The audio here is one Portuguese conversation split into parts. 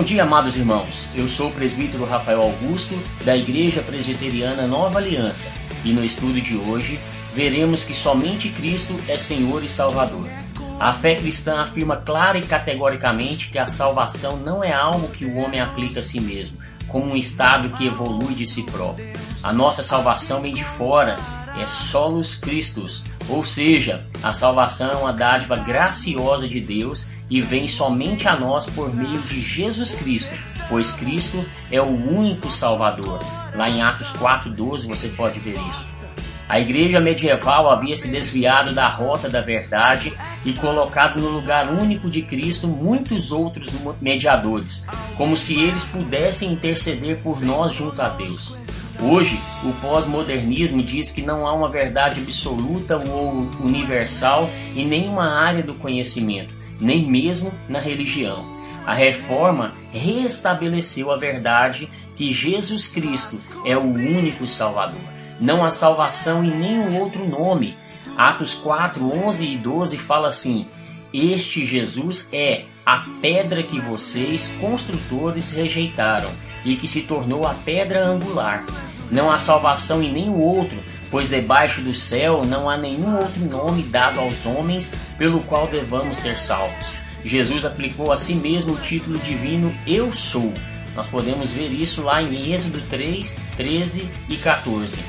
Bom dia, amados irmãos. Eu sou o presbítero Rafael Augusto, da Igreja Presbiteriana Nova Aliança, e no estudo de hoje veremos que somente Cristo é Senhor e Salvador. A fé cristã afirma clara e categoricamente que a salvação não é algo que o homem aplica a si mesmo, como um estado que evolui de si próprio. A nossa salvação vem de fora, é solos Christus, ou seja, a salvação é uma dádiva graciosa de Deus e vem somente a nós por meio de Jesus Cristo, pois Cristo é o único Salvador. Lá em Atos 4,12 você pode ver isso. A igreja medieval havia se desviado da rota da verdade e colocado no lugar único de Cristo muitos outros mediadores, como se eles pudessem interceder por nós junto a Deus. Hoje, o pós-modernismo diz que não há uma verdade absoluta ou universal em nenhuma área do conhecimento, nem mesmo na religião. A reforma restabeleceu a verdade que Jesus Cristo é o único Salvador. Não há salvação em nenhum outro nome. Atos 4, 11 e 12 fala assim: Este Jesus é a pedra que vocês, construtores, rejeitaram e que se tornou a pedra angular. Não há salvação em nenhum outro, pois debaixo do céu não há nenhum outro nome dado aos homens pelo qual devamos ser salvos. Jesus aplicou a si mesmo o título divino Eu Sou. Nós podemos ver isso lá em Êxodo 3, 13 e 14.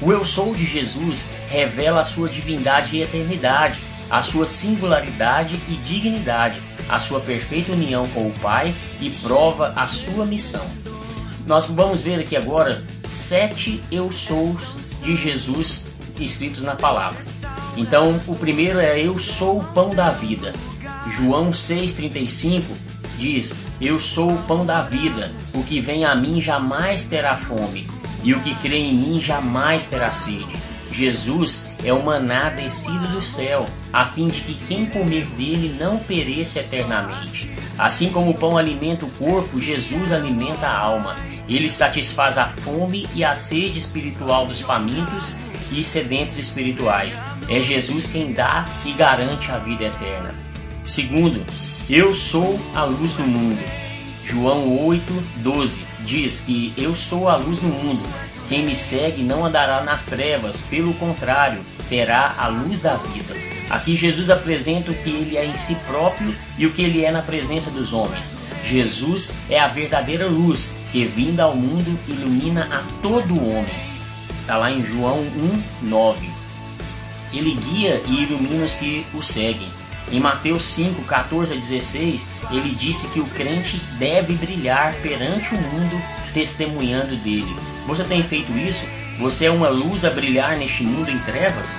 O Eu Sou de Jesus revela a sua divindade e eternidade, a sua singularidade e dignidade, a sua perfeita união com o Pai e prova a sua missão. Nós vamos ver aqui agora sete Eu Sous de Jesus escritos na palavra. Então, o primeiro é Eu sou o pão da vida. João 6,35 diz: Eu sou o pão da vida, o que vem a mim jamais terá fome, e o que crê em mim jamais terá sede. Jesus é o maná descido do céu, a fim de que quem comer dele não pereça eternamente. Assim como o pão alimenta o corpo, Jesus alimenta a alma. Ele satisfaz a fome e a sede espiritual dos famintos e sedentos espirituais. É Jesus quem dá e garante a vida eterna. Segundo, eu sou a luz do mundo. João 8, 12 diz que eu sou a luz do mundo. Quem me segue não andará nas trevas, pelo contrário, terá a luz da vida. Aqui Jesus apresenta o que ele é em si próprio e o que ele é na presença dos homens. Jesus é a verdadeira luz que, vinda ao mundo, ilumina a todo homem. Está lá em João 1, 9. Ele guia e ilumina os que o seguem. Em Mateus 5, 14 a 16, ele disse que o crente deve brilhar perante o mundo, testemunhando dele. Você tem feito isso? Você é uma luz a brilhar neste mundo em trevas?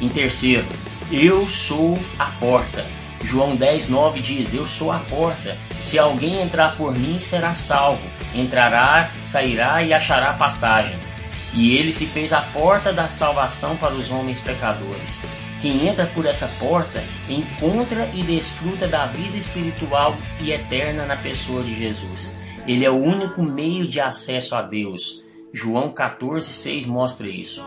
Em terceiro, eu sou a porta. João 10, 9 diz: Eu sou a porta. Se alguém entrar por mim, será salvo. Entrará, sairá e achará pastagem. E ele se fez a porta da salvação para os homens pecadores. Quem entra por essa porta encontra e desfruta da vida espiritual e eterna na pessoa de Jesus. Ele é o único meio de acesso a Deus. João 14,6 mostra isso.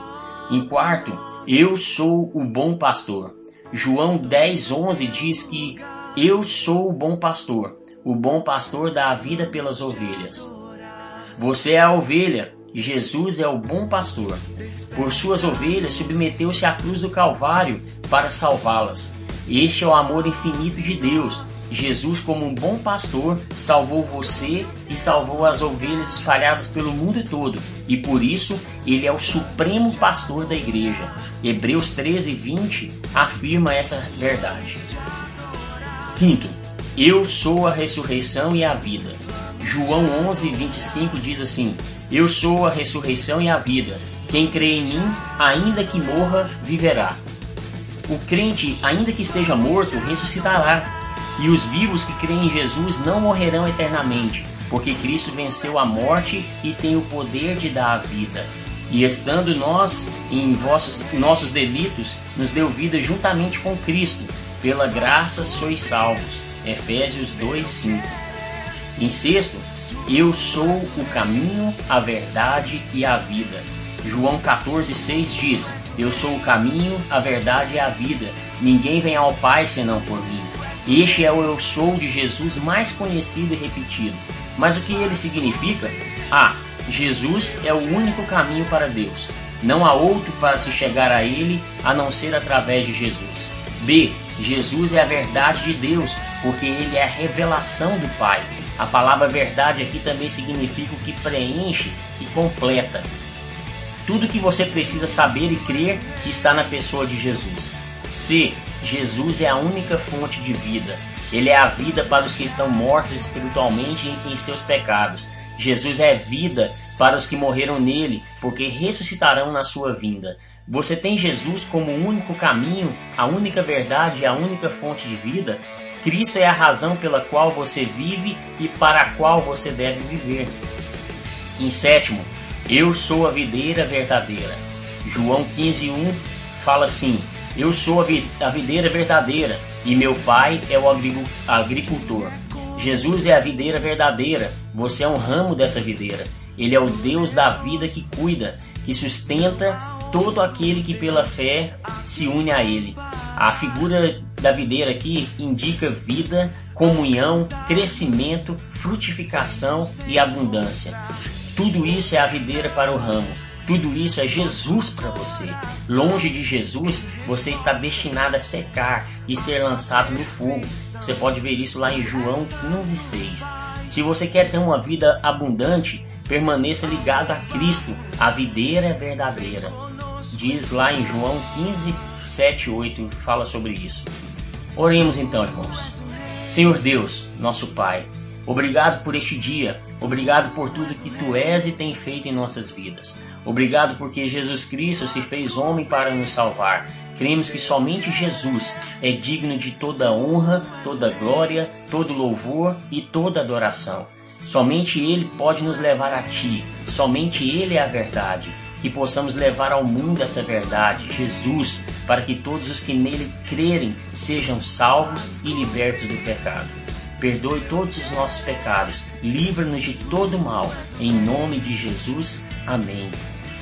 Em quarto, eu sou o bom pastor. João 10,11 diz que eu sou o bom pastor. O bom pastor dá a vida pelas ovelhas. Você é a ovelha, Jesus é o bom pastor. Por suas ovelhas submeteu-se à cruz do Calvário para salvá-las. Este é o amor infinito de Deus Jesus, como um bom pastor, salvou você e salvou as ovelhas espalhadas pelo mundo todo, e por isso ele é o supremo pastor da igreja. Hebreus 13, 20 afirma essa verdade. Quinto, eu sou a ressurreição e a vida. João 11, 25 diz assim: Eu sou a ressurreição e a vida. Quem crê em mim, ainda que morra, viverá. O crente, ainda que esteja morto, ressuscitará e os vivos que creem em Jesus não morrerão eternamente, porque Cristo venceu a morte e tem o poder de dar a vida. E estando nós em vossos, nossos delitos, nos deu vida juntamente com Cristo. Pela graça sois salvos. Efésios 2:5. Em sexto, eu sou o caminho, a verdade e a vida. João 14,6 diz: Eu sou o caminho, a verdade e a vida. Ninguém vem ao Pai senão por mim. Este é o eu sou de Jesus mais conhecido e repetido. Mas o que ele significa? A. Jesus é o único caminho para Deus. Não há outro para se chegar a Ele a não ser através de Jesus. B. Jesus é a verdade de Deus, porque Ele é a revelação do Pai. A palavra verdade aqui também significa o que preenche e completa. Tudo que você precisa saber e crer está na pessoa de Jesus. C. Jesus é a única fonte de vida. Ele é a vida para os que estão mortos espiritualmente em seus pecados. Jesus é vida para os que morreram nele, porque ressuscitarão na sua vinda. Você tem Jesus como o único caminho, a única verdade e a única fonte de vida? Cristo é a razão pela qual você vive e para a qual você deve viver. Em sétimo, eu sou a videira verdadeira. João 15:1 fala assim: Eu sou a videira verdadeira e meu pai é o agricultor. Jesus é a videira verdadeira, você é um ramo dessa videira. Ele é o Deus da vida que cuida, que sustenta todo aquele que pela fé se une a Ele. A figura da videira aqui indica vida, comunhão, crescimento, frutificação e abundância. Tudo isso é a videira para o ramo. Tudo isso é Jesus para você. Longe de Jesus, você está destinado a secar e ser lançado no fogo. Você pode ver isso lá em João 15,6. Se você quer ter uma vida abundante, permaneça ligado a Cristo, a videira verdadeira. Diz lá em João 15, 7, 8, fala sobre isso. Oremos então, irmãos. Senhor Deus, nosso Pai, obrigado por este dia, obrigado por tudo que Tu és e tem feito em nossas vidas. Obrigado porque Jesus Cristo se fez homem para nos salvar. Cremos que somente Jesus é digno de toda honra, toda glória, todo louvor e toda adoração. Somente Ele pode nos levar a Ti, somente Ele é a verdade. Que possamos levar ao mundo essa verdade, Jesus, para que todos os que nele crerem sejam salvos e libertos do pecado. Perdoe todos os nossos pecados, livra-nos de todo mal. Em nome de Jesus, amém.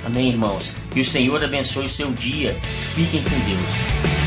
Amém, irmãos. Que o Senhor abençoe o seu dia. Fiquem com Deus.